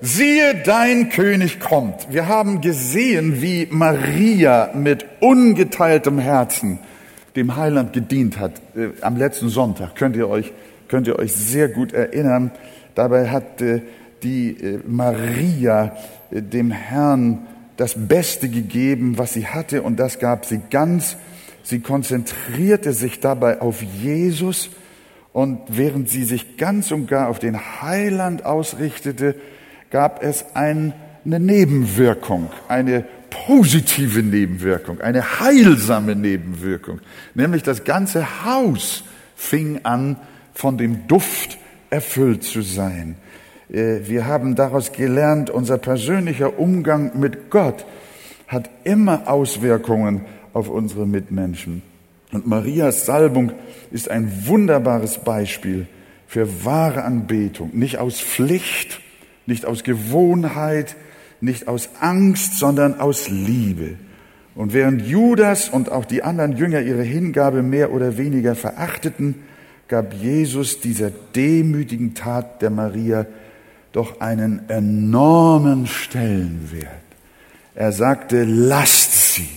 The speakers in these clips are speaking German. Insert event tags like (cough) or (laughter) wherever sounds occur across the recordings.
Siehe, dein König kommt. Wir haben gesehen, wie Maria mit ungeteiltem Herzen dem Heiland gedient hat. Äh, am letzten Sonntag könnt ihr euch, könnt ihr euch sehr gut erinnern. Dabei hat äh, die äh, Maria dem Herrn das Beste gegeben, was sie hatte, und das gab sie ganz. Sie konzentrierte sich dabei auf Jesus, und während sie sich ganz und gar auf den Heiland ausrichtete, gab es eine Nebenwirkung, eine positive Nebenwirkung, eine heilsame Nebenwirkung. Nämlich das ganze Haus fing an, von dem Duft erfüllt zu sein. Äh, wir haben daraus gelernt, unser persönlicher Umgang mit Gott hat immer Auswirkungen auf unsere Mitmenschen. Und Marias Salbung ist ein wunderbares Beispiel für wahre Anbetung, nicht aus Pflicht, nicht aus Gewohnheit, nicht aus Angst, sondern aus Liebe. Und während Judas und auch die anderen Jünger ihre Hingabe mehr oder weniger verachteten, gab Jesus dieser demütigen Tat der Maria doch einen enormen Stellenwert. Er sagte, lasst sie.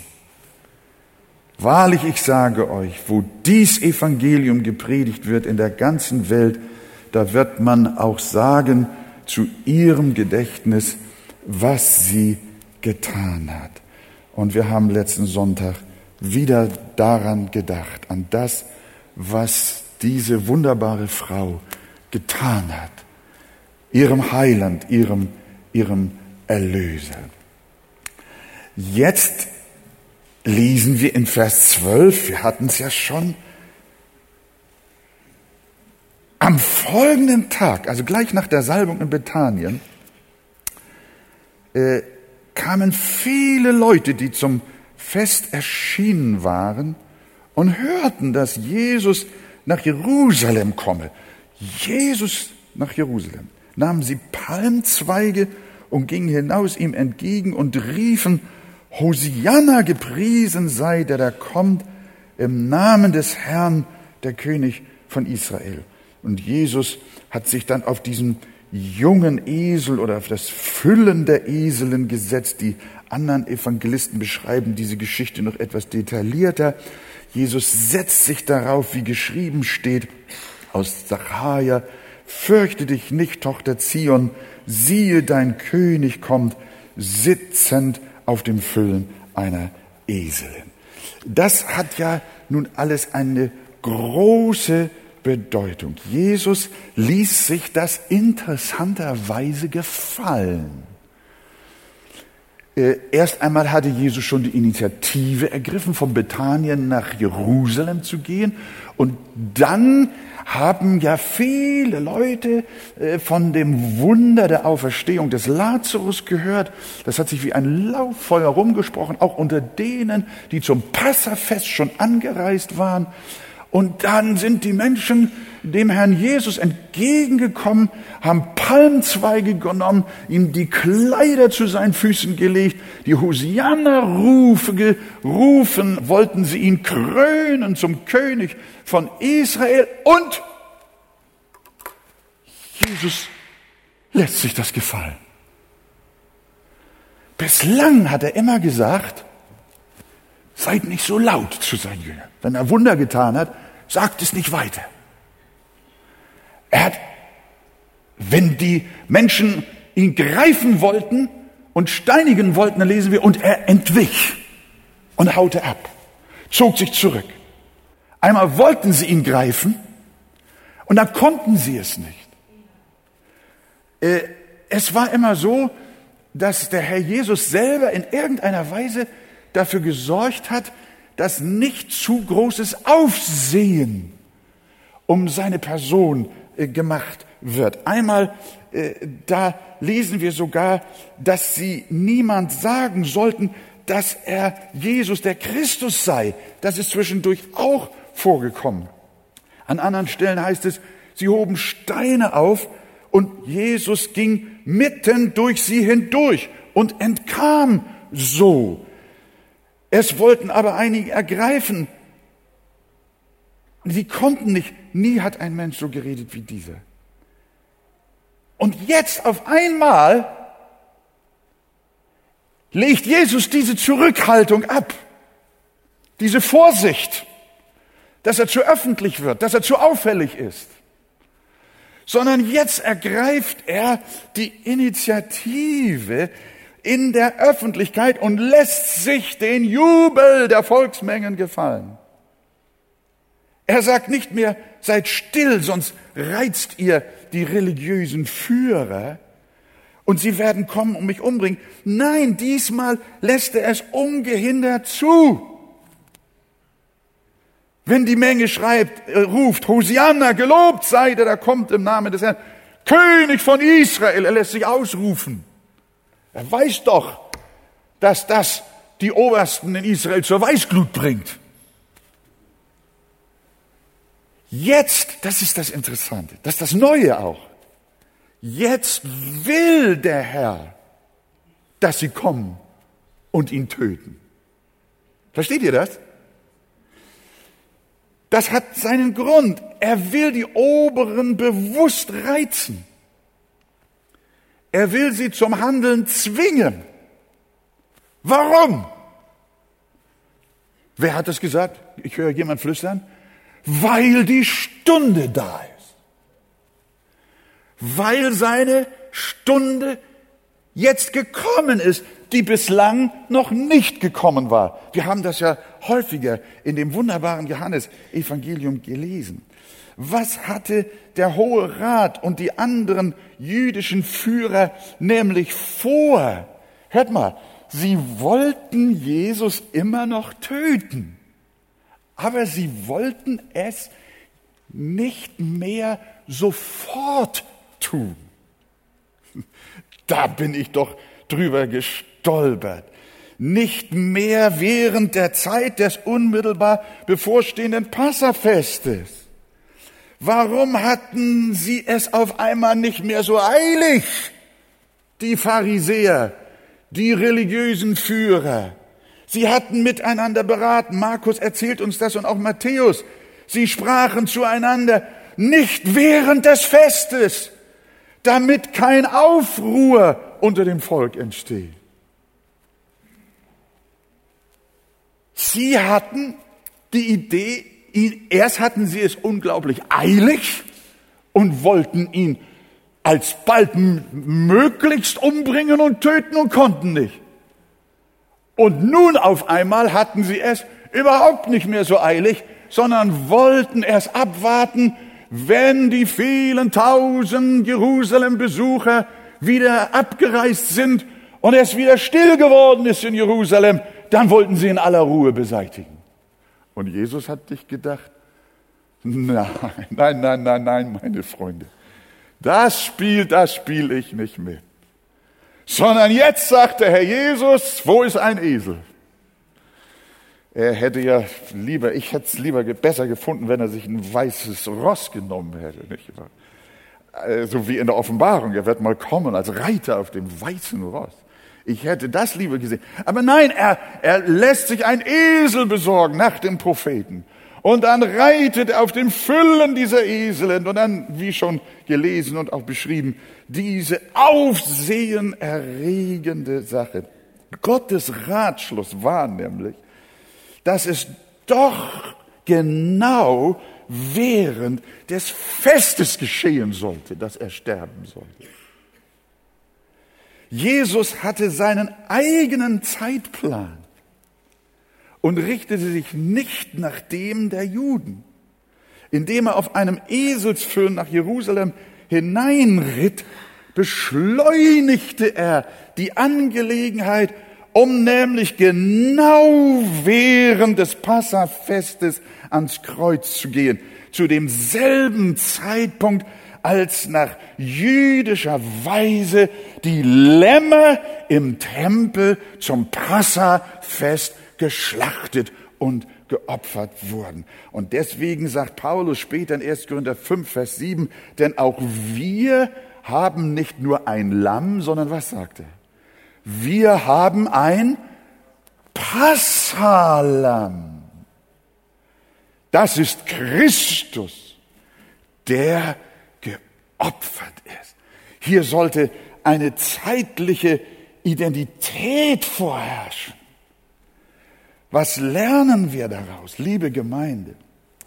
Wahrlich, ich sage euch, wo dies Evangelium gepredigt wird in der ganzen Welt, da wird man auch sagen zu ihrem Gedächtnis, was sie getan hat. Und wir haben letzten Sonntag wieder daran gedacht, an das, was diese wunderbare Frau getan hat, ihrem Heiland, ihrem, ihrem Erlöser. Jetzt lesen wir in Vers 12, wir hatten es ja schon, am folgenden Tag, also gleich nach der Salbung in Bethanien, äh, kamen viele Leute, die zum Fest erschienen waren und hörten, dass Jesus nach Jerusalem komme. Jesus nach Jerusalem. Nahmen sie Palmzweige und gingen hinaus ihm entgegen und riefen, Hosianna gepriesen sei, der da kommt im Namen des Herrn, der König von Israel. Und Jesus hat sich dann auf diesen jungen Esel oder auf das Füllen der Eseln gesetzt. Die anderen Evangelisten beschreiben diese Geschichte noch etwas detaillierter. Jesus setzt sich darauf, wie geschrieben steht aus Zacharia, fürchte dich nicht, Tochter Zion, siehe, dein König kommt, sitzend auf dem Füllen einer Eselin. Das hat ja nun alles eine große Bedeutung. Jesus ließ sich das interessanterweise gefallen. Äh, erst einmal hatte Jesus schon die Initiative ergriffen, von Bethanien nach Jerusalem zu gehen. Und dann haben ja viele Leute äh, von dem Wunder der Auferstehung des Lazarus gehört. Das hat sich wie ein Lauffeuer rumgesprochen, auch unter denen, die zum Passafest schon angereist waren. Und dann sind die Menschen dem Herrn Jesus entgegengekommen, haben Palmzweige genommen, ihm die Kleider zu seinen Füßen gelegt, die Hosianna-Rufe gerufen, wollten sie ihn krönen zum König von Israel und Jesus lässt sich das gefallen. Bislang hat er immer gesagt, seid nicht so laut zu seinen Jüngern. Wenn er Wunder getan hat, sagt es nicht weiter. Er hat, wenn die Menschen ihn greifen wollten und steinigen wollten, dann lesen wir, und er entwich und haute ab, zog sich zurück. Einmal wollten sie ihn greifen und dann konnten sie es nicht. Äh, es war immer so, dass der Herr Jesus selber in irgendeiner Weise dafür gesorgt hat, dass nicht zu großes Aufsehen um seine Person äh, gemacht wird. Einmal, äh, da lesen wir sogar, dass sie niemand sagen sollten, dass er Jesus der Christus sei. Das ist zwischendurch auch vorgekommen. An anderen Stellen heißt es, sie hoben Steine auf und Jesus ging mitten durch sie hindurch und entkam so. Es wollten aber einige ergreifen. Sie konnten nicht. Nie hat ein Mensch so geredet wie dieser. Und jetzt auf einmal legt Jesus diese Zurückhaltung ab, diese Vorsicht, dass er zu öffentlich wird, dass er zu auffällig ist, sondern jetzt ergreift er die Initiative in der Öffentlichkeit und lässt sich den Jubel der Volksmengen gefallen. Er sagt nicht mehr, seid still, sonst reizt ihr die religiösen Führer und sie werden kommen und mich umbringen. Nein, diesmal lässt er es ungehindert zu. Wenn die Menge schreibt, äh, ruft, Hosianna, gelobt sei der, der kommt im Namen des Herrn, König von Israel, er lässt sich ausrufen. Er weiß doch, dass das die Obersten in Israel zur Weißglut bringt. Jetzt, das ist das Interessante, das ist das Neue auch. Jetzt will der Herr, dass sie kommen und ihn töten. Versteht ihr das? Das hat seinen Grund. Er will die Oberen bewusst reizen. Er will sie zum Handeln zwingen. Warum? Wer hat das gesagt? Ich höre jemand flüstern weil die Stunde da ist. Weil seine Stunde jetzt gekommen ist, die bislang noch nicht gekommen war. Wir haben das ja häufiger in dem wunderbaren Johannesevangelium gelesen. Was hatte der Hohe Rat und die anderen jüdischen Führer nämlich vor? Hört mal, sie wollten Jesus immer noch töten aber sie wollten es nicht mehr sofort tun. (laughs) Da bin ich doch drüber gestolpert. Nicht mehr während der Zeit des unmittelbar bevorstehenden Passafestes. Warum hatten sie es auf einmal nicht mehr so eilig? Die Pharisäer, die religiösen Führer, Sie hatten miteinander beraten. Markus erzählt uns das und auch Matthäus. Sie sprachen zueinander, nicht während des Festes, damit kein Aufruhr unter dem Volk entsteht. Sie hatten die Idee, erst hatten sie es unglaublich eilig und wollten ihn alsbald möglichst umbringen und töten und konnten nicht. Und nun auf einmal hatten sie es überhaupt nicht mehr so eilig, sondern wollten erst abwarten, wenn die vielen tausend Jerusalem-Besucher wieder abgereist sind und es wieder still geworden ist in Jerusalem, dann wollten sie in aller Ruhe beseitigen. Und Jesus hat dich gedacht, nein, nein, nein, nein, nein, meine Freunde, das Spiel, das spiele ich nicht mit sondern jetzt sagt der Herr Jesus, wo ist ein Esel? Er hätte ja lieber, ich hätte es lieber besser gefunden, wenn er sich ein weißes Ross genommen hätte, nicht wahr? Äh, so wie in der Offenbarung, er wird mal kommen als Reiter auf dem weißen Ross. Ich hätte das lieber gesehen. Aber nein, er, er lässt sich ein Esel besorgen nach dem Propheten. Und dann reitet er auf den Füllen dieser Esel und dann, wie schon gelesen und auch beschrieben, diese aufsehenerregende Sache. Gottes Ratschluss war nämlich, dass es doch genau während des Festes geschehen sollte, dass er sterben sollte. Jesus hatte seinen eigenen Zeitplan und richtete sich nicht nach dem der Juden. Indem er auf einem Eselsfüllen nach Jerusalem hineinritt, beschleunigte er die Angelegenheit, um nämlich genau während des Passafestes ans Kreuz zu gehen, zu demselben Zeitpunkt, als nach jüdischer Weise die Lämmer im Tempel zum Passafest geschlachtet und geopfert wurden. Und deswegen sagt Paulus später in 1. Korinther 5, Vers 7, denn auch wir haben nicht nur ein Lamm, sondern was sagt er? Wir haben ein Passalam. Das ist Christus, der geopfert ist. Hier sollte eine zeitliche Identität vorherrschen. Was lernen wir daraus, liebe Gemeinde?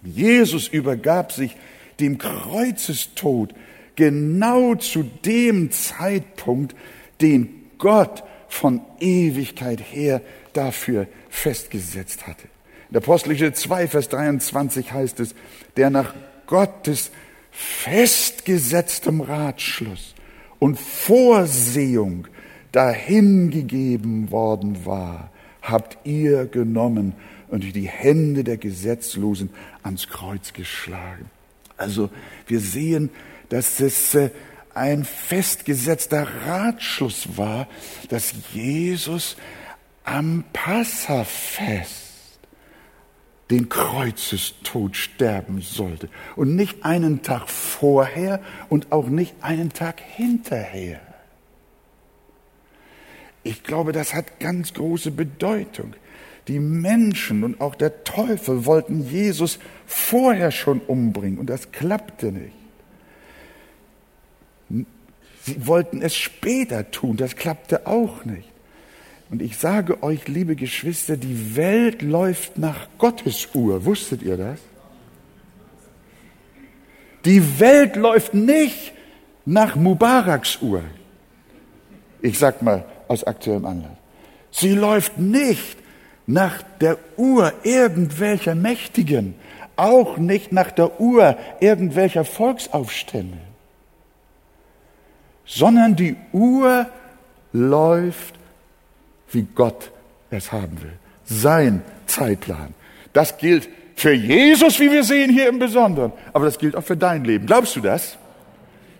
Jesus übergab sich dem Kreuzestod genau zu dem Zeitpunkt, den Gott von Ewigkeit her dafür festgesetzt hatte. In der Apostelgeschichte 2, Vers 23 heißt es, der nach Gottes festgesetztem Ratschluss und Vorsehung dahingegeben worden war, habt ihr genommen und die Hände der Gesetzlosen ans Kreuz geschlagen. Also wir sehen, dass es äh, ein festgesetzter Ratschluss war, dass Jesus am Passafest den Kreuzestod sterben sollte. Und nicht einen Tag vorher und auch nicht einen Tag hinterher. Ich glaube, das hat ganz große Bedeutung. Die Menschen und auch der Teufel wollten Jesus vorher schon umbringen und das klappte nicht. Sie wollten es später tun, das klappte auch nicht. Und ich sage euch, liebe Geschwister, die Welt läuft nach Gottes Uhr. Wusstet ihr das? Die Welt läuft nicht nach Mubaraks Uhr. Ich sag mal, aus aktuellem Anlass. Sie läuft nicht nach der Uhr irgendwelcher Mächtigen, auch nicht nach der Uhr irgendwelcher Volksaufstände, sondern die Uhr läuft, wie Gott es haben will. Sein Zeitplan. Das gilt für Jesus, wie wir sehen hier im Besonderen, aber das gilt auch für dein Leben. Glaubst du das?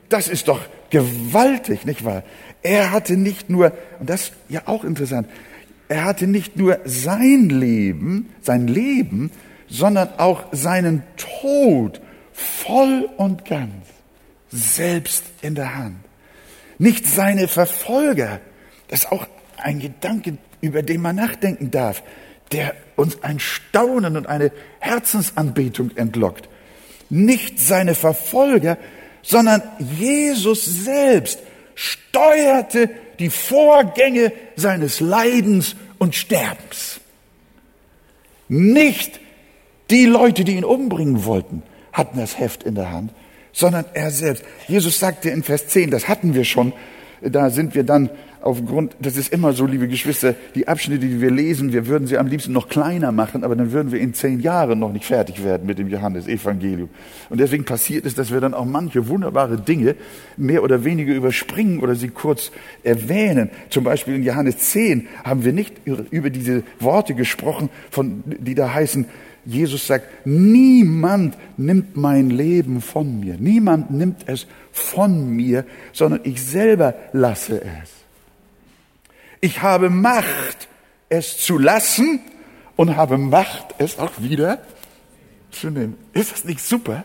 Das ist doch gewaltig, nicht wahr? Er hatte nicht nur, und das ist ja auch interessant, er hatte nicht nur sein Leben, sein Leben, sondern auch seinen Tod voll und ganz selbst in der Hand. Nicht seine Verfolger. Das ist auch ein Gedanke, über den man nachdenken darf, der uns ein Staunen und eine Herzensanbetung entlockt. Nicht seine Verfolger, sondern Jesus selbst steuerte die Vorgänge seines Leidens und Sterbens. Nicht die Leute, die ihn umbringen wollten, hatten das Heft in der Hand, sondern er selbst. Jesus sagte in Vers 10, das hatten wir schon, da sind wir dann aufgrund, das ist immer so, liebe Geschwister, die Abschnitte, die wir lesen, wir würden sie am liebsten noch kleiner machen, aber dann würden wir in zehn Jahren noch nicht fertig werden mit dem Johannesevangelium. Und deswegen passiert es, dass wir dann auch manche wunderbare Dinge mehr oder weniger überspringen oder sie kurz erwähnen. Zum Beispiel in Johannes 10 haben wir nicht über diese Worte gesprochen, von, die da heißen, Jesus sagt, niemand nimmt mein Leben von mir. Niemand nimmt es von mir, sondern ich selber lasse es. Ich habe Macht, es zu lassen und habe Macht, es auch wieder zu nehmen. Ist das nicht super?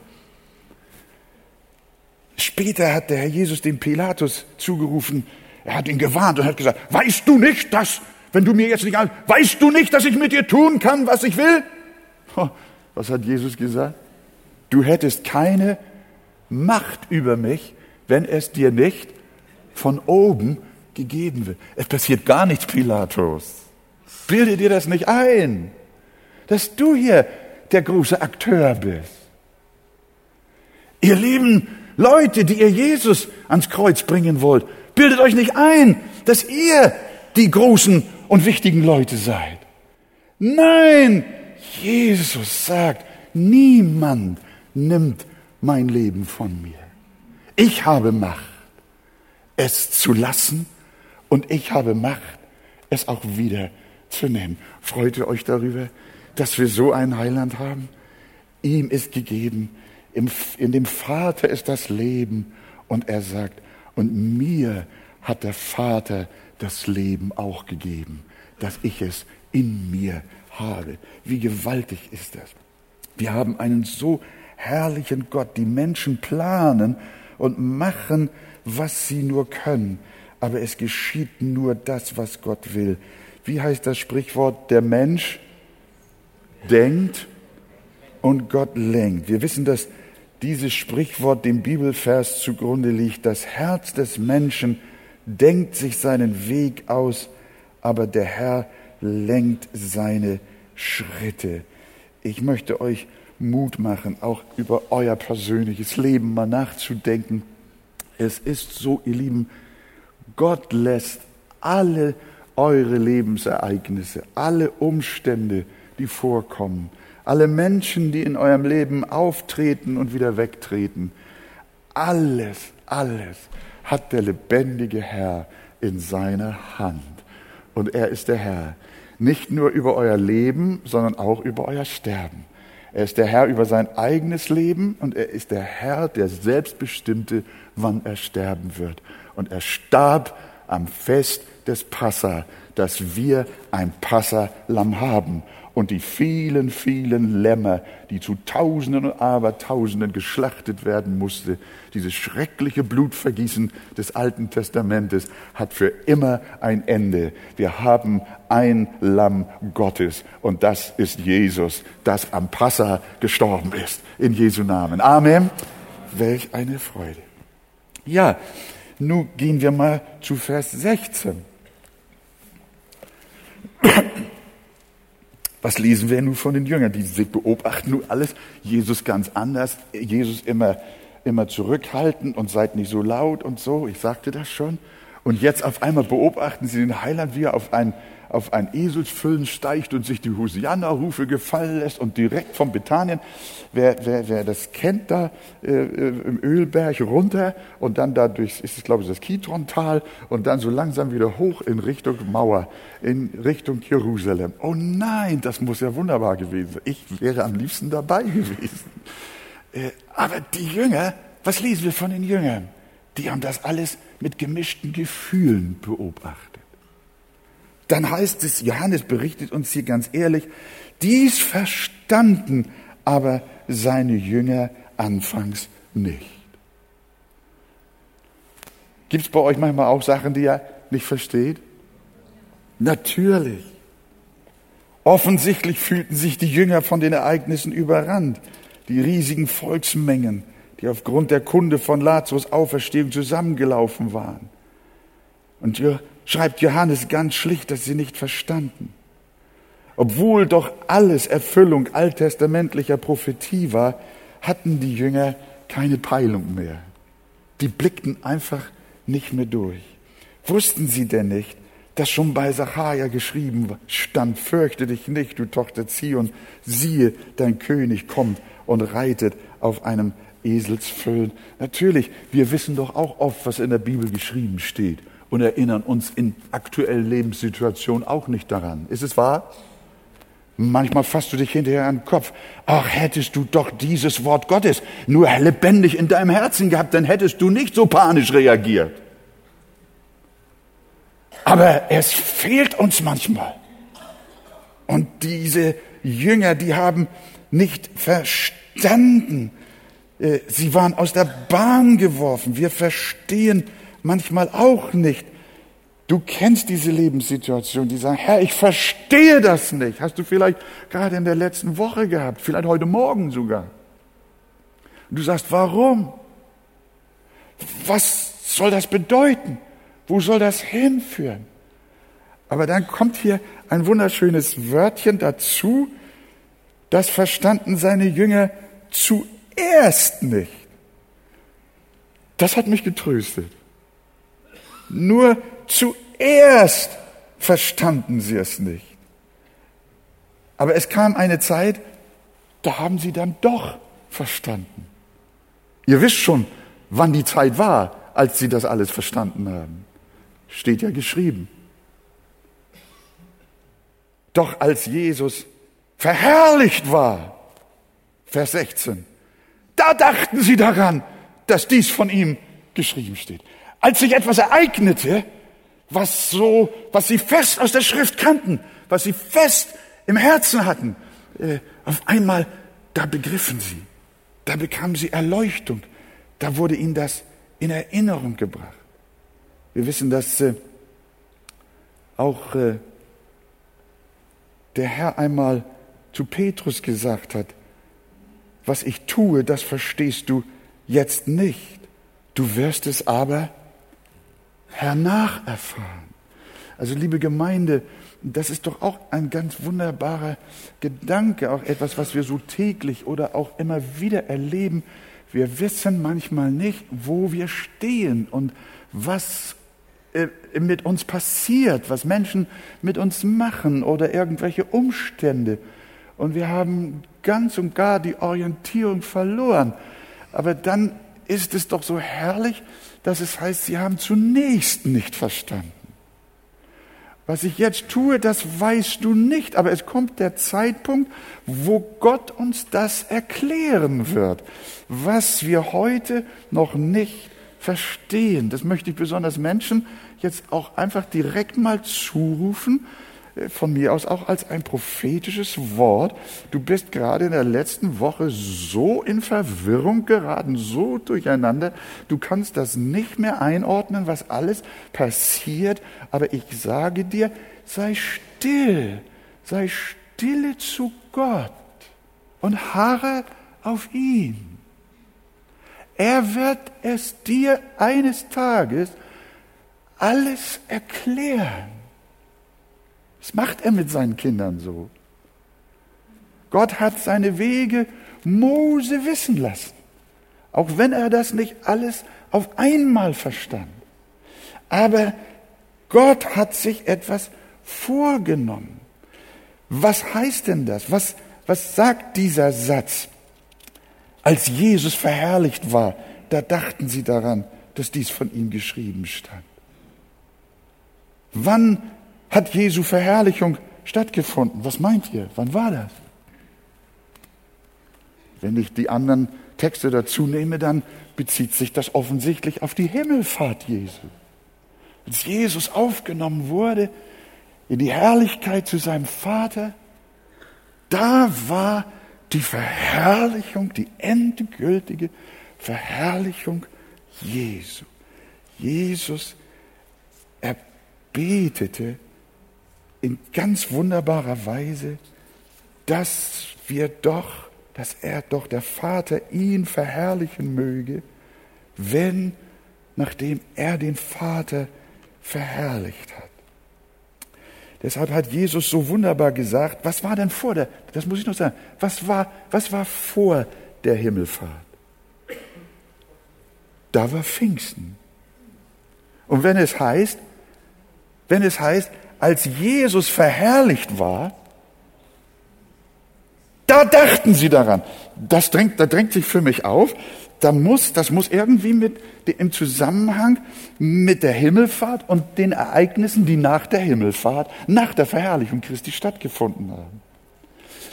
Später hat der Herr Jesus dem Pilatus zugerufen, er hat ihn gewarnt und hat gesagt, weißt du nicht, dass, wenn du mir jetzt nicht, weißt du nicht, dass ich mit dir tun kann, was ich will? Was hat Jesus gesagt? Du hättest keine Macht über mich, wenn es dir nicht von oben gegeben wird. Es passiert gar nichts, Pilatus. Bilde dir das nicht ein, dass du hier der große Akteur bist. Ihr lieben Leute, die ihr Jesus ans Kreuz bringen wollt, bildet euch nicht ein, dass ihr die großen und wichtigen Leute seid. Nein, Jesus sagt, niemand nimmt mein Leben von mir. Ich habe Macht, es zu lassen und ich habe Macht, es auch wieder zu nehmen. Freut ihr euch darüber, dass wir so einen Heiland haben? Ihm ist gegeben, in dem Vater ist das Leben und er sagt, und mir hat der Vater das Leben auch gegeben, dass ich es in mir habe. Wie gewaltig ist das? Wir haben einen so herrlichen Gott. Die Menschen planen und machen, was sie nur können aber es geschieht nur das, was Gott will. Wie heißt das Sprichwort? Der Mensch denkt und Gott lenkt. Wir wissen, dass dieses Sprichwort dem Bibelvers zugrunde liegt. Das Herz des Menschen denkt sich seinen Weg aus, aber der Herr lenkt seine Schritte. Ich möchte euch Mut machen, auch über euer persönliches Leben mal nachzudenken. Es ist so, ihr Lieben, Gott lässt alle eure Lebensereignisse, alle Umstände, die vorkommen, alle Menschen, die in eurem Leben auftreten und wieder wegtreten, alles, alles hat der lebendige Herr in seiner Hand. Und er ist der Herr, nicht nur über euer Leben, sondern auch über euer Sterben. Er ist der Herr über sein eigenes Leben und er ist der Herr, der selbst bestimmte, wann er sterben wird. Und er starb am Fest des Passa, dass wir ein Passalamm haben und die vielen, vielen Lämmer, die zu Tausenden und Abertausenden geschlachtet werden musste, dieses schreckliche Blutvergießen des Alten Testamentes hat für immer ein Ende. Wir haben ein Lamm Gottes und das ist Jesus, das am Passa gestorben ist. In Jesu Namen. Amen. Welch eine Freude. Ja, nun gehen wir mal zu Vers 16. (clears throat) Was lesen wir nun von den Jüngern? Die beobachten nun alles. Jesus ganz anders. Jesus immer, immer zurückhaltend und seid nicht so laut und so. Ich sagte das schon. Und jetzt auf einmal beobachten sie den Heiland, wie er auf ein, auf ein Eselsfüllen steigt und sich die Hosianna-Rufe gefallen lässt und direkt vom Bethanien, wer, wer, wer das kennt, da äh, äh im Ölberg runter und dann da durch, ist es glaube ich das Kitrontal und dann so langsam wieder hoch in Richtung Mauer, in Richtung Jerusalem. Oh nein, das muss ja wunderbar gewesen sein. Ich wäre am liebsten dabei gewesen. Äh, aber die Jünger, was lesen wir von den Jüngern? Die haben das alles mit gemischten Gefühlen beobachtet dann heißt es, Johannes berichtet uns hier ganz ehrlich, dies verstanden aber seine Jünger anfangs nicht. Gibt es bei euch manchmal auch Sachen, die ihr nicht versteht? Natürlich. Offensichtlich fühlten sich die Jünger von den Ereignissen überrannt. Die riesigen Volksmengen, die aufgrund der Kunde von Lazarus Auferstehung zusammengelaufen waren. Und schreibt Johannes ganz schlicht, dass sie nicht verstanden. Obwohl doch alles Erfüllung alttestamentlicher Prophetie war, hatten die Jünger keine Peilung mehr. Die blickten einfach nicht mehr durch. Wussten sie denn nicht, dass schon bei Sacharja geschrieben stand, fürchte dich nicht, du Tochter Zion, siehe, dein König kommt und reitet auf einem Eselsfüllen. Natürlich, wir wissen doch auch oft, was in der Bibel geschrieben steht und erinnern uns in aktuellen Lebenssituationen auch nicht daran. Ist es wahr? Manchmal fasst du dich hinterher an den Kopf. Ach, hättest du doch dieses Wort Gottes nur lebendig in deinem Herzen gehabt, dann hättest du nicht so panisch reagiert. Aber es fehlt uns manchmal. Und diese Jünger, die haben nicht verstanden. Äh, sie waren aus der Bahn geworfen. Wir verstehen manchmal auch nicht. Du kennst diese Lebenssituation, die sagen, Herr, ich verstehe das nicht. Hast du vielleicht gerade in der letzten Woche gehabt, vielleicht heute Morgen sogar. Und du sagst, warum? Was soll das bedeuten? Wo soll das hinführen? Aber dann kommt hier ein wunderschönes Wörtchen dazu, das verstanden seine Jünger zuerst nicht. Das hat mich getröstet. Nur zuerst verstanden sie es nicht. Aber es kam eine Zeit, da haben sie dann doch verstanden. Ihr wisst schon, wann die Zeit war, als sie das alles verstanden haben. Steht ja geschrieben. Doch als Jesus verherrlicht war, Vers 16, da dachten sie daran, dass dies von ihm geschrieben steht als sich etwas ereignete, was so, was sie fest aus der Schrift kannten, was sie fest im Herzen hatten, äh, auf einmal, da begriffen sie, da bekamen sie Erleuchtung, da wurde ihnen das in Erinnerung gebracht. Wir wissen, dass äh, auch äh, der Herr einmal zu Petrus gesagt hat, was ich tue, das verstehst du jetzt nicht. Du wirst es aber hernach erfahren. Also liebe Gemeinde, das ist doch auch ein ganz wunderbarer Gedanke, auch etwas, was wir so täglich oder auch immer wieder erleben. Wir wissen manchmal nicht, wo wir stehen und was äh, mit uns passiert, was Menschen mit uns machen oder irgendwelche Umstände. Und wir haben ganz und gar die Orientierung verloren. Aber dann ist es doch so herrlich, dass es heißt, sie haben zunächst nicht verstanden. Was ich jetzt tue, das weißt du nicht, aber es kommt der Zeitpunkt, wo Gott uns das erklären wird, was wir heute noch nicht verstehen. Das möchte ich besonders Menschen jetzt auch einfach direkt mal zurufen, von mir aus auch als ein prophetisches Wort. Du bist gerade in der letzten Woche so in Verwirrung geraten, so durcheinander. Du kannst das nicht mehr einordnen, was alles passiert. Aber ich sage dir, sei still, sei stille zu Gott und harre auf ihn. Er wird es dir eines Tages alles erklären. Das macht er mit seinen Kindern so. Gott hat seine Wege Mose wissen lassen, auch wenn er das nicht alles auf einmal verstand. Aber Gott hat sich etwas vorgenommen. Was heißt denn das? Was, was sagt dieser Satz? Als Jesus verherrlicht war, da dachten sie daran, dass dies von ihm geschrieben stand. Wann hat Jesu Verherrlichung stattgefunden? Was meint ihr? Wann war das? Wenn ich die anderen Texte dazu nehme, dann bezieht sich das offensichtlich auf die Himmelfahrt Jesu. Als Jesus aufgenommen wurde in die Herrlichkeit zu seinem Vater, da war die Verherrlichung, die endgültige Verherrlichung Jesu. Jesus erbetete in ganz wunderbarer Weise, dass wir doch, dass er doch der Vater ihn verherrlichen möge, wenn, nachdem er den Vater verherrlicht hat. Deshalb hat Jesus so wunderbar gesagt, was war denn vor der, das muss ich noch sagen, was war, was war vor der Himmelfahrt? Da war Pfingsten. Und wenn es heißt, wenn es heißt, als Jesus verherrlicht war, da dachten sie daran. Das drängt, da drängt sich für mich auf, da muss, das muss irgendwie mit, im Zusammenhang mit der Himmelfahrt und den Ereignissen, die nach der Himmelfahrt, nach der Verherrlichung Christi stattgefunden haben.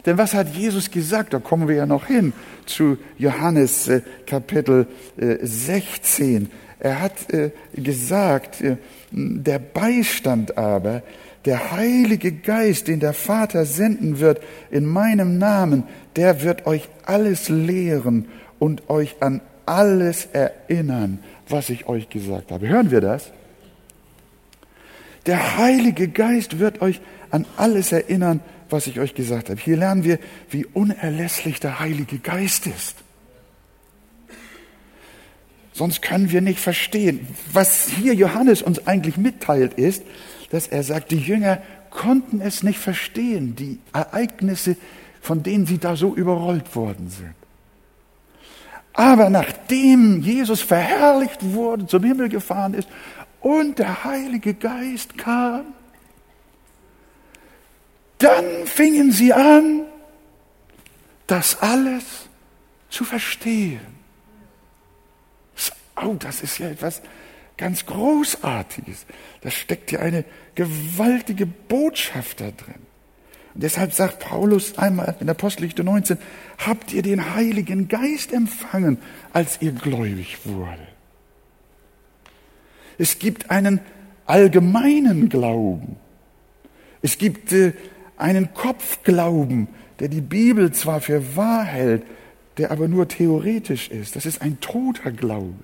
Denn was hat Jesus gesagt? Da kommen wir ja noch hin zu Johannes äh, Kapitel äh, 16. Er hat äh, gesagt, äh, der Beistand aber, der Heilige Geist, den der Vater senden wird in meinem Namen, der wird euch alles lehren und euch an alles erinnern, was ich euch gesagt habe. Hören wir das? Der Heilige Geist wird euch an alles erinnern, was ich euch gesagt habe. Hier lernen wir, wie unerlässlich der Heilige Geist ist. Sonst können wir nicht verstehen. Was hier Johannes uns eigentlich mitteilt, ist, dass er sagt, die Jünger konnten es nicht verstehen, die Ereignisse, von denen sie da so überrollt worden sind. Aber nachdem Jesus verherrlicht wurde, zum Himmel gefahren ist und der Heilige Geist kam, dann fingen sie an, das alles zu verstehen. Oh, das ist ja etwas ganz Großartiges. Da steckt ja eine gewaltige Botschaft da drin. Und deshalb sagt Paulus einmal in Apostelgeschichte 19, habt ihr den Heiligen Geist empfangen, als ihr gläubig wurde. Es gibt einen allgemeinen Glauben. Es gibt äh, einen Kopfglauben, der die Bibel zwar für wahr hält, der aber nur theoretisch ist. Das ist ein toter Glaube.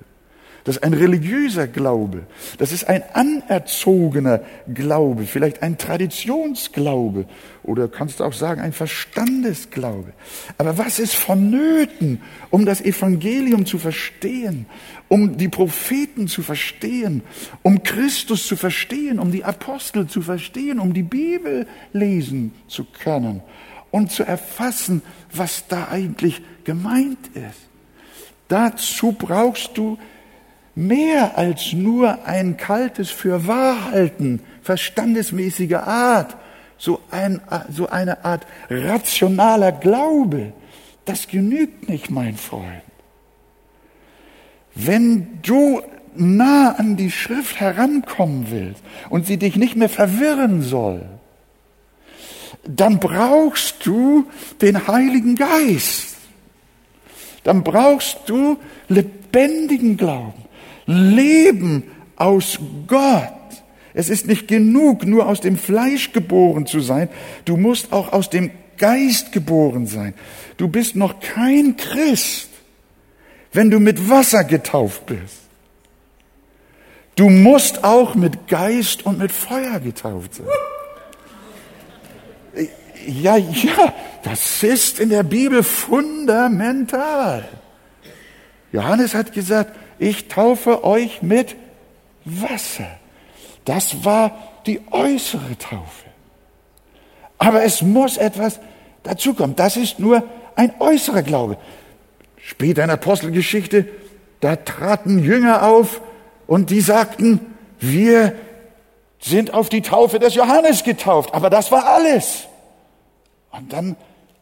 Das ist ein religiöser Glaube. Das ist ein anerzogener Glaube, vielleicht ein Traditionsglaube oder kannst du auch sagen ein Verstandesglaube. Aber was ist vonnöten, um das Evangelium zu verstehen, um die Propheten zu verstehen, um Christus zu verstehen, um die Apostel zu verstehen, um die Bibel lesen zu können und zu erfassen, was da eigentlich gemeint ist? Dazu brauchst du mehr als nur ein kaltes Fürwahrhalten, verstandesmäßige Art, so, ein, so eine Art rationaler Glaube. Das genügt nicht, mein Freund. Wenn du nah an die Schrift herankommen willst und sie dich nicht mehr verwirren soll, dann brauchst du den Heiligen Geist. Dann brauchst du lebendigen Glauben. Leben aus Gott. Es ist nicht genug, nur aus dem Fleisch geboren zu sein. Du musst auch aus dem Geist geboren sein. Du bist noch kein Christ, wenn du mit Wasser getauft bist. Du musst auch mit Geist und mit Feuer getauft sein. Ja, ja, das ist in der Bibel fundamental. Johannes hat gesagt, ich taufe euch mit Wasser. Das war die äußere Taufe. Aber es muss etwas dazukommen. Das ist nur ein äußerer Glaube. Später in der Apostelgeschichte, da traten Jünger auf und die sagten, wir sind auf die Taufe des Johannes getauft. Aber das war alles. Und dann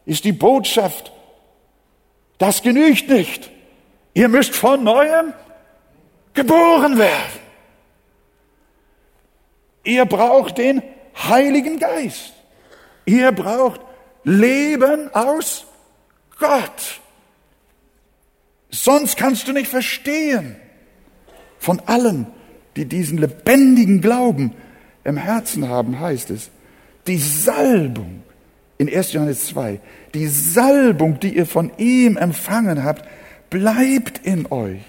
ist die Botschaft, das genügt nicht. Ihr müsst von neuem geboren werden. Ihr braucht den Heiligen Geist. Ihr braucht Leben aus Gott. Sonst kannst du nicht verstehen von allen, die diesen lebendigen Glauben im Herzen haben, heißt es, die Salbung in 1. Johannes 2, die Salbung, die ihr von ihm empfangen habt, bleibt in euch.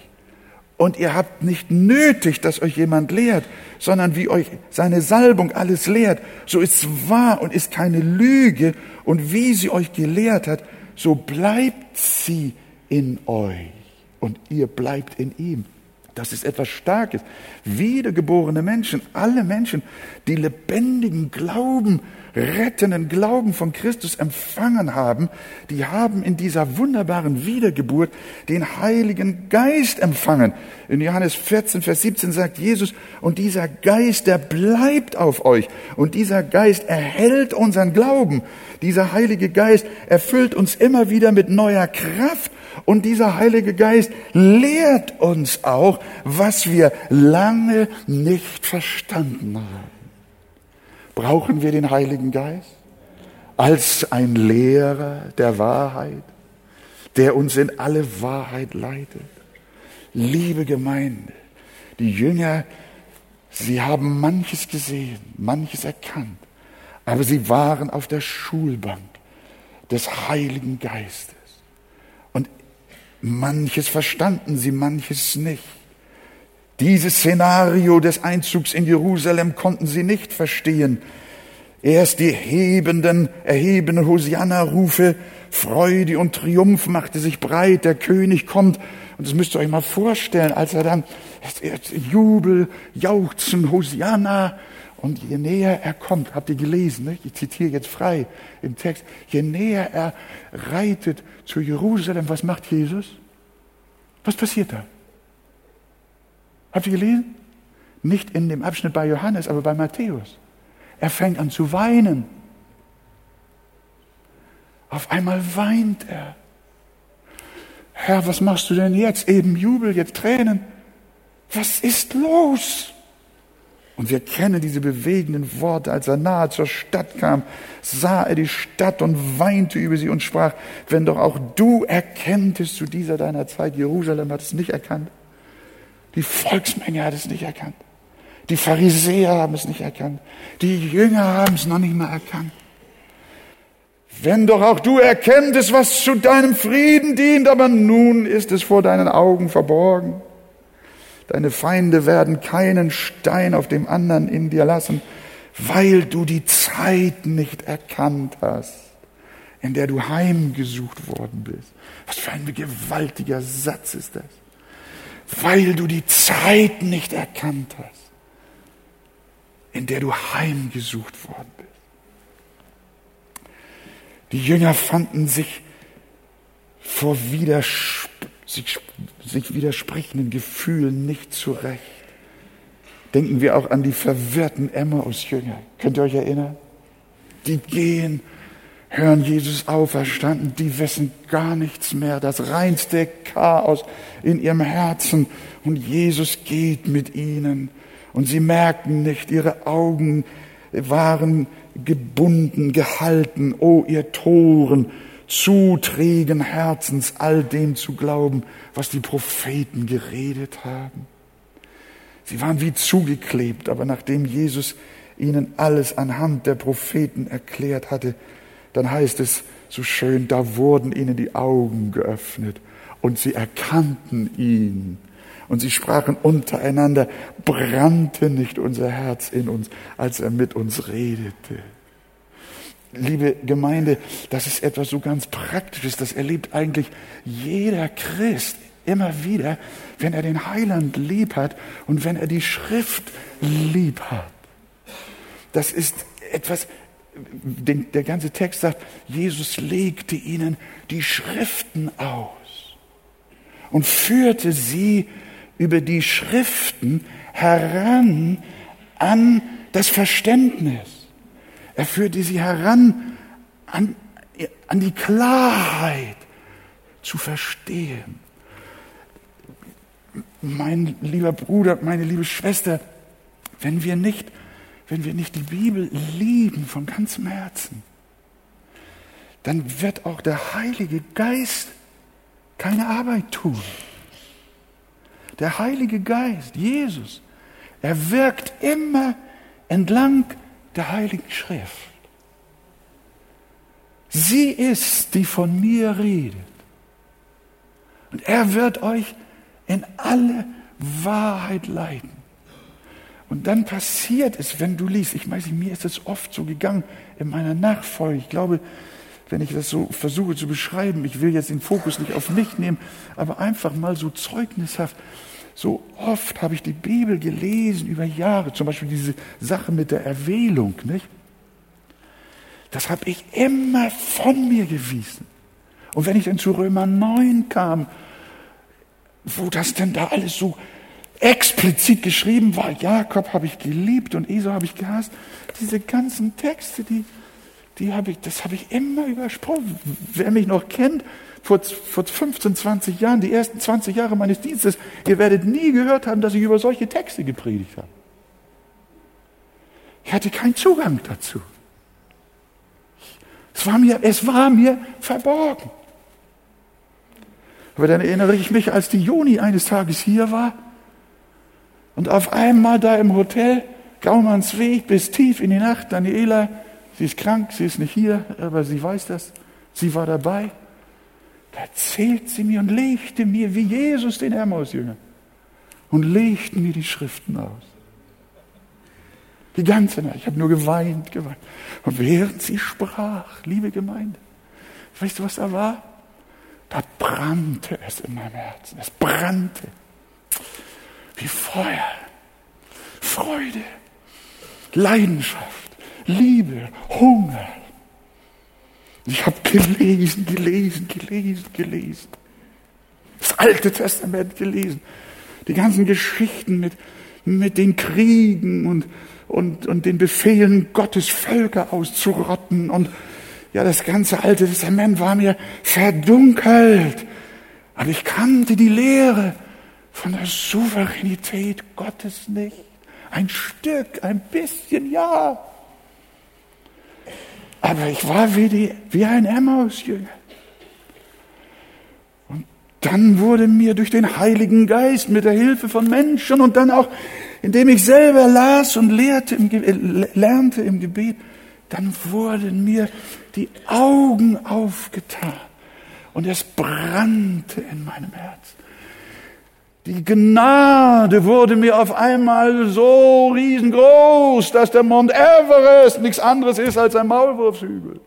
Und ihr habt nicht nötig, dass euch jemand lehrt, sondern wie euch seine Salbung alles lehrt, so ist wahr und ist keine Lüge. Und wie sie euch gelehrt hat, so bleibt sie in euch und ihr bleibt in ihm. Das ist etwas Starkes. Wiedergeborene Menschen, alle Menschen, die lebendigen Glauben rettenden Glauben von Christus empfangen haben, die haben in dieser wunderbaren Wiedergeburt den Heiligen Geist empfangen. In Johannes 14, Vers 17 sagt Jesus, und dieser Geist, der bleibt auf euch. Und dieser Geist erhält unseren Glauben. Dieser Heilige Geist erfüllt uns immer wieder mit neuer Kraft. Und dieser Heilige Geist lehrt uns auch, was wir lange nicht verstanden haben. Brauchen wir den Heiligen Geist als ein Lehrer der Wahrheit, der uns in alle Wahrheit leitet? Liebe Gemeinde, die Jünger, sie haben manches gesehen, manches erkannt, aber sie waren auf der Schulbank des Heiligen Geistes. Und manches verstanden sie, manches nicht. Dieses Szenario des Einzugs in Jerusalem konnten sie nicht verstehen. Erst die hebenden, erhebenden Hosianna-Rufe, Freude und Triumph machte sich breit, der König kommt. Und das müsst ihr euch mal vorstellen, als er dann Jubel, Jauchzen, Hosianna. Und je näher er kommt, habt ihr gelesen, ne? ich zitiere jetzt frei im Text, je näher er reitet zu Jerusalem, was macht Jesus? Was passiert da? Habt ihr gelesen? Nicht in dem Abschnitt bei Johannes, aber bei Matthäus. Er fängt an zu weinen. Auf einmal weint er. Herr, was machst du denn jetzt? Eben Jubel, jetzt Tränen. Was ist los? Und wir kennen diese bewegenden Worte. Als er nahe zur Stadt kam, sah er die Stadt und weinte über sie und sprach, wenn doch auch du erkenntest zu dieser deiner Zeit, Jerusalem hat es nicht erkannt, die Volksmenge hat es nicht erkannt. Die Pharisäer haben es nicht erkannt. Die Jünger haben es noch nicht mal erkannt. Wenn doch auch du erkenntest, was zu deinem Frieden dient, aber nun ist es vor deinen Augen verborgen. Deine Feinde werden keinen Stein auf dem anderen in dir lassen, weil du die Zeit nicht erkannt hast, in der du heimgesucht worden bist. Was für ein gewaltiger Satz ist das. Weil du die Zeit nicht erkannt hast, in der du heimgesucht worden bist. Die Jünger fanden sich vor Widerspruch sich, sich widersprechenden Gefühlen nicht zurecht. Denken wir auch an die verwirrten Emmaus-Jünger. Könnt ihr euch erinnern? Die gehen, hören Jesus auferstanden, die wissen gar nichts mehr, das reinste Chaos in ihrem Herzen. Und Jesus geht mit ihnen. Und sie merken nicht, ihre Augen waren gebunden, gehalten, oh ihr Toren, zu trägen Herzens all dem zu glauben, was die Propheten geredet haben. Sie waren wie zugeklebt, aber nachdem Jesus ihnen alles anhand der Propheten erklärt hatte, dann heißt es so schön, da wurden ihnen die Augen geöffnet und sie erkannten ihn. Und sie sprachen untereinander, brannte nicht unser Herz in uns, als er mit uns redete liebe Gemeinde, das ist etwas so ganz Praktisches. Das erlebt eigentlich jeder Christ immer wieder, wenn er den Heiland lieb hat und wenn er die Schrift lieb hat. Das ist etwas, der ganze Text sagt, Jesus legte ihnen die Schriften aus und führte sie über die Schriften heran an das Verständnis. Er führte sie heran an, an die Klarheit zu verstehen. Mein lieber Bruder, meine liebe Schwester, wenn wir nicht, wenn wir nicht die Bibel lieben von ganzem Herzen, dann wird auch der Heilige Geist keine Arbeit tun. Der Heilige Geist, Jesus, er wirkt immer entlang der Heiligen Schrift. Sie ist, die von mir redet. Und er wird euch in alle Wahrheit leiten. Und dann passiert es, wenn du liest, ich weiß nicht, mir ist es oft so gegangen in meiner Nachfolge. Ich glaube, wenn ich das so versuche zu beschreiben, ich will jetzt den Fokus nicht auf mich nehmen, aber einfach mal so zeugnishaft. So oft habe ich die Bibel gelesen über Jahre, zum Beispiel diese Sache mit der Erwählung, nicht? Das habe ich immer von mir gewiesen. Und wenn ich dann zu Römer 9 kam, wo das denn da alles so explizit geschrieben war, Jakob habe ich geliebt und Esau habe ich gehasst, diese ganzen Texte, die, die habe ich, das habe ich immer übersprochen. Wer mich noch kennt, vor, vor 15, 20 Jahren, die ersten 20 Jahre meines Dienstes, ihr werdet nie gehört haben, dass ich über solche Texte gepredigt habe. Ich hatte keinen Zugang dazu. Es war mir, es war mir verborgen. Aber dann erinnere ich mich, als die Juni eines Tages hier war und auf einmal da im Hotel, Gaumannsweg bis tief in die Nacht, Daniela, sie ist krank, sie ist nicht hier, aber sie weiß das, sie war dabei. Da erzählt sie mir und legte mir, wie Jesus den Emmaus-Jünger, und legte mir die Schriften aus. Die ganze Nacht. Ich habe nur geweint, geweint. Und während sie sprach, liebe Gemeinde, weißt du, was da war? Da brannte es in meinem Herzen. Es brannte. Wie Feuer. Freude. Leidenschaft. Liebe. Hunger. Ich habe gelesen, gelesen, gelesen, gelesen. Das Alte Testament gelesen. Die ganzen Geschichten mit, mit den Kriegen und, und, und den Befehlen Gottes, Völker auszurotten. Und ja, das ganze Alte Testament war mir verdunkelt. Aber ich kannte die Lehre von der Souveränität Gottes nicht. Ein Stück, ein bisschen, ja. Aber ich war wie, die, wie ein Emmaus-Jünger. Und dann wurde mir durch den Heiligen Geist mit der Hilfe von Menschen und dann auch, indem ich selber las und lehrte im, äh, lernte im Gebet, dann wurden mir die Augen aufgetan und es brannte in meinem Herzen. Die Gnade wurde mir auf einmal so riesengroß, dass der Mount Everest nichts anderes ist als ein Maulwurfshügel.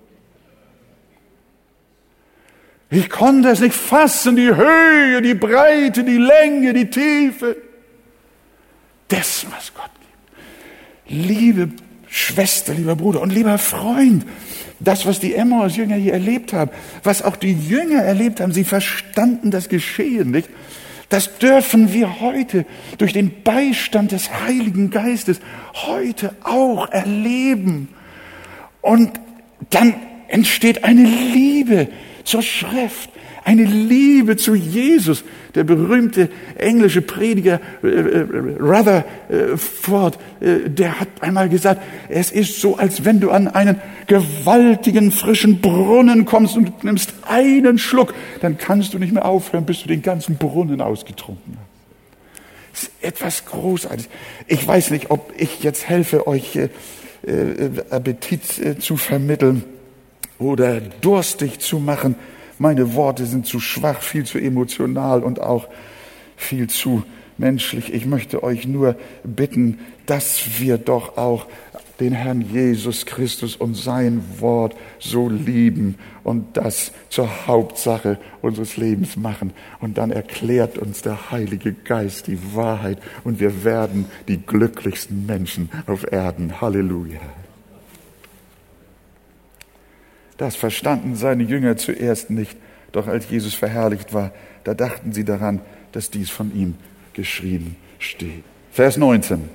Ich konnte es nicht fassen, die Höhe, die Breite, die Länge, die Tiefe dessen, was Gott gibt. Liebe Schwester, lieber Bruder und lieber Freund, das, was die Emmaus-Jünger hier erlebt haben, was auch die Jünger erlebt haben, sie verstanden das Geschehen nicht. Das dürfen wir heute durch den Beistand des Heiligen Geistes heute auch erleben. Und dann entsteht eine Liebe zur Schrift, eine Liebe zu Jesus. Der berühmte englische Prediger äh, äh, Rutherford, äh, der hat einmal gesagt, es ist so, als wenn du an einen gewaltigen frischen Brunnen kommst und nimmst einen Schluck, dann kannst du nicht mehr aufhören, bis du den ganzen Brunnen ausgetrunken hast. Etwas Großartiges. Ich weiß nicht, ob ich jetzt helfe, euch äh, äh, Appetit äh, zu vermitteln oder durstig zu machen. Meine Worte sind zu schwach, viel zu emotional und auch viel zu menschlich. Ich möchte euch nur bitten, dass wir doch auch den Herrn Jesus Christus und sein Wort so lieben und das zur Hauptsache unseres Lebens machen. Und dann erklärt uns der Heilige Geist die Wahrheit und wir werden die glücklichsten Menschen auf Erden. Halleluja. Das verstanden seine Jünger zuerst nicht, doch als Jesus verherrlicht war, da dachten sie daran, dass dies von ihm geschrieben steht. Vers 19.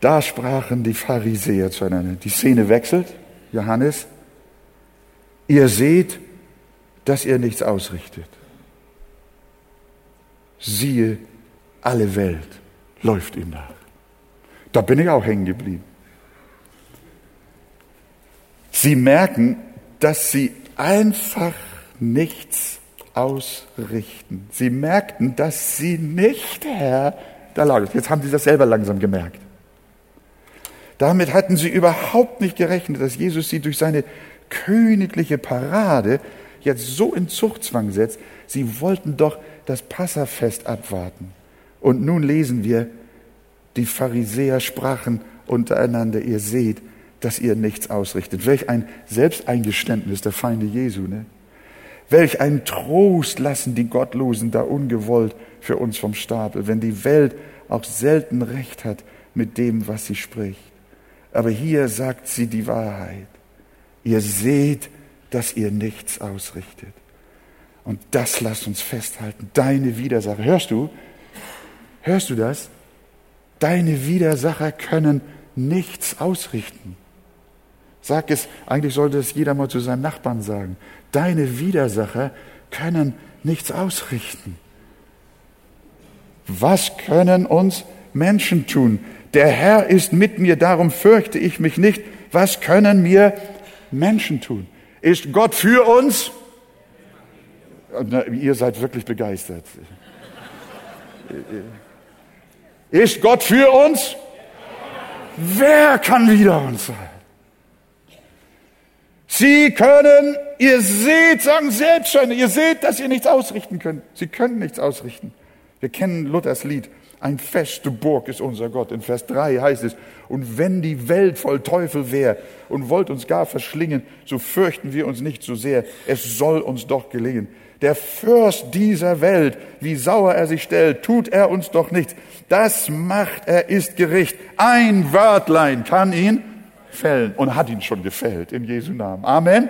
Da sprachen die Pharisäer zueinander. Die Szene wechselt. Johannes, ihr seht, dass ihr nichts ausrichtet. Siehe, alle Welt läuft ihm nach. Da bin ich auch hängen geblieben. Sie merken, dass sie einfach nichts ausrichten. Sie merkten, dass sie nicht, Herr, da lag es. Jetzt haben sie das selber langsam gemerkt. Damit hatten sie überhaupt nicht gerechnet, dass Jesus sie durch seine königliche Parade jetzt so in Zuchtzwang setzt. Sie wollten doch das Passafest abwarten. Und nun lesen wir, die Pharisäer sprachen untereinander, ihr seht, dass ihr nichts ausrichtet. Welch ein Selbsteingeständnis der Feinde Jesu. Ne? Welch ein Trost lassen die Gottlosen da ungewollt für uns vom Stapel, wenn die Welt auch selten recht hat mit dem, was sie spricht. Aber hier sagt sie die Wahrheit. Ihr seht, dass ihr nichts ausrichtet. Und das lasst uns festhalten. Deine Widersacher, hörst du? Hörst du das? Deine Widersacher können nichts ausrichten. Sag es, eigentlich sollte es jeder mal zu seinem Nachbarn sagen. Deine Widersacher können nichts ausrichten. Was können uns Menschen tun? Der Herr ist mit mir, darum fürchte ich mich nicht. Was können mir Menschen tun? Ist Gott für uns? Na, ihr seid wirklich begeistert. Ist Gott für uns? Wer kann wider uns sein? Sie können, ihr seht, sagen selbst schon, ihr seht, dass ihr nichts ausrichten könnt. Sie können nichts ausrichten. Wir kennen Luthers Lied. Ein feste Burg ist unser Gott. In Vers 3 heißt es, und wenn die Welt voll Teufel wäre und wollt uns gar verschlingen, so fürchten wir uns nicht so sehr. Es soll uns doch gelingen. Der Fürst dieser Welt, wie sauer er sich stellt, tut er uns doch nichts. Das macht er ist Gericht. Ein Wörtlein kann ihn fällen und hat ihn schon gefällt in Jesu Namen. Amen.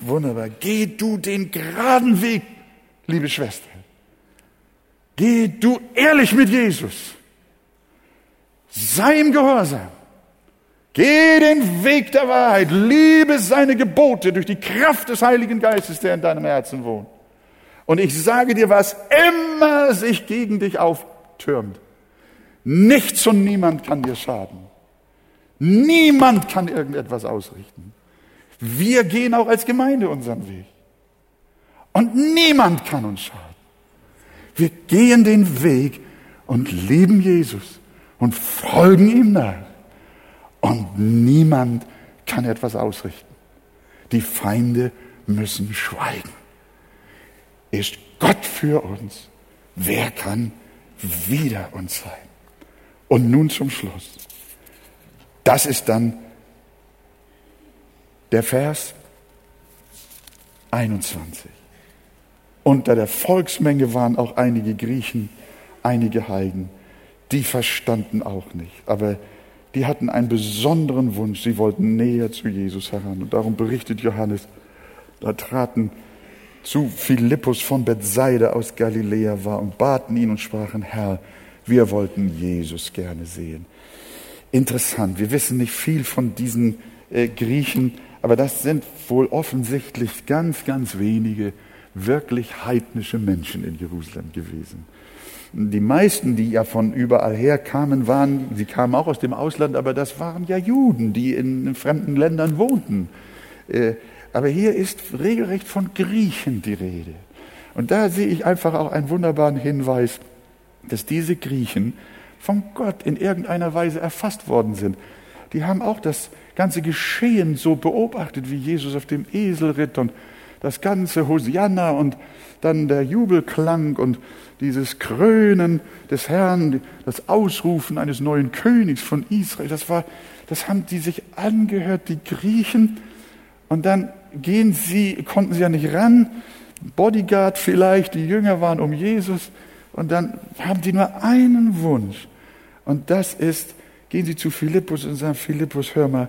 Wunderbar. Geh du den geraden Weg, liebe Schwester. Geh du ehrlich mit Jesus. Sei ihm gehorsam. Geh den Weg der Wahrheit. Liebe seine Gebote durch die Kraft des Heiligen Geistes, der in deinem Herzen wohnt. Und ich sage dir, was immer sich gegen dich auftürmt, nichts und niemand kann dir schaden. Niemand kann irgendetwas ausrichten. Wir gehen auch als Gemeinde unseren Weg. Und niemand kann uns schaden. Wir gehen den Weg und lieben Jesus und folgen ihm nach. Und niemand kann etwas ausrichten. Die Feinde müssen schweigen. Ist Gott für uns? wer kann wider uns sein? Und nun zum Schluss. Das ist dann der Vers 21. Unter der Volksmenge waren auch einige Griechen, einige Heiden. Die verstanden auch nicht. Aber die hatten einen besonderen Wunsch. Sie wollten näher zu Jesus heran. Und darum berichtet Johannes, da traten zu Philippus von Bethsaida aus Galiläa war und baten ihn und sprachen, Herr, wir wollten Jesus gerne sehen. Interessant, wir wissen nicht viel von diesen äh, Griechen, aber das sind wohl offensichtlich ganz, ganz wenige wirklich heidnische Menschen in Jerusalem gewesen. Die meisten, die ja von überall her kamen, waren, sie kamen auch aus dem Ausland, aber das waren ja Juden, die in fremden Ländern wohnten. Äh, aber hier ist regelrecht von Griechen die Rede. Und da sehe ich einfach auch einen wunderbaren Hinweis, dass diese Griechen von Gott in irgendeiner Weise erfasst worden sind. Die haben auch das ganze Geschehen so beobachtet, wie Jesus auf dem Esel ritt und das ganze Hosianna und dann der Jubelklang und dieses Krönen des Herrn, das Ausrufen eines neuen Königs von Israel, das war, das haben die sich angehört, die Griechen. Und dann gehen sie, konnten sie ja nicht ran, Bodyguard vielleicht, die Jünger waren um Jesus. Und dann haben die nur einen Wunsch. Und das ist, gehen sie zu Philippus und sagen, Philippus, hör mal,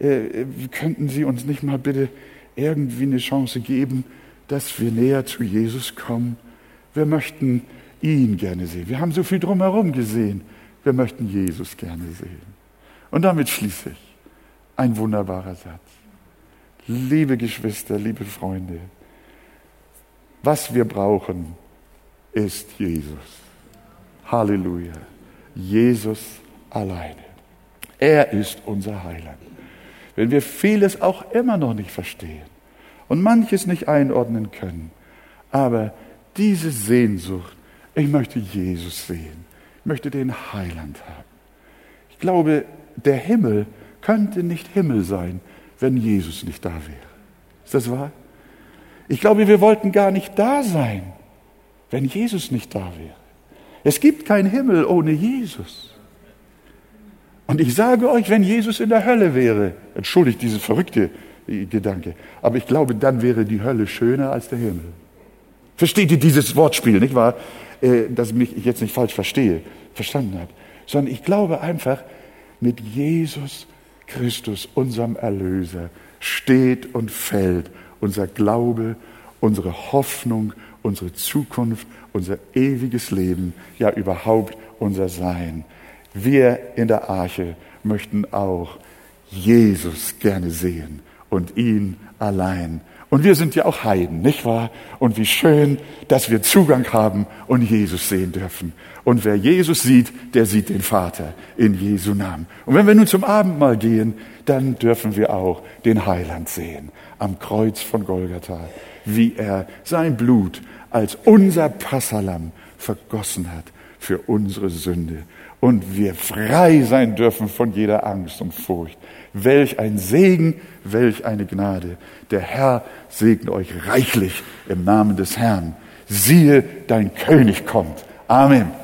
äh, könnten Sie uns nicht mal bitte irgendwie eine Chance geben, dass wir näher zu Jesus kommen. Wir möchten ihn gerne sehen. Wir haben so viel drumherum gesehen. Wir möchten Jesus gerne sehen. Und damit schließe ich. Ein wunderbarer Satz. Liebe Geschwister, liebe Freunde, was wir brauchen, ist Jesus. Halleluja. Jesus alleine. Er ist unser Heiland wenn wir vieles auch immer noch nicht verstehen und manches nicht einordnen können. Aber diese Sehnsucht, ich möchte Jesus sehen, ich möchte den Heiland haben. Ich glaube, der Himmel könnte nicht Himmel sein, wenn Jesus nicht da wäre. Ist das wahr? Ich glaube, wir wollten gar nicht da sein, wenn Jesus nicht da wäre. Es gibt keinen Himmel ohne Jesus. Und ich sage euch, wenn Jesus in der Hölle wäre, entschuldigt diese verrückte Gedanke, aber ich glaube, dann wäre die Hölle schöner als der Himmel. Versteht ihr dieses Wortspiel, nicht wahr? Äh, dass ich mich jetzt nicht falsch verstehe, verstanden habe. Sondern ich glaube einfach, mit Jesus Christus, unserem Erlöser, steht und fällt unser Glaube, unsere Hoffnung, unsere Zukunft, unser ewiges Leben, ja überhaupt unser Sein. Wir in der Arche möchten auch Jesus gerne sehen und ihn allein. Und wir sind ja auch Heiden, nicht wahr? Und wie schön, dass wir Zugang haben und Jesus sehen dürfen. Und wer Jesus sieht, der sieht den Vater in Jesu Namen. Und wenn wir nun zum Abendmahl gehen, dann dürfen wir auch den Heiland sehen am Kreuz von Golgatha, wie er sein Blut als unser Passalam vergossen hat für unsere Sünde und wir frei sein dürfen von jeder Angst und Furcht. Welch ein Segen, welch eine Gnade. Der Herr segne euch reichlich im Namen des Herrn. Siehe, dein König kommt. Amen.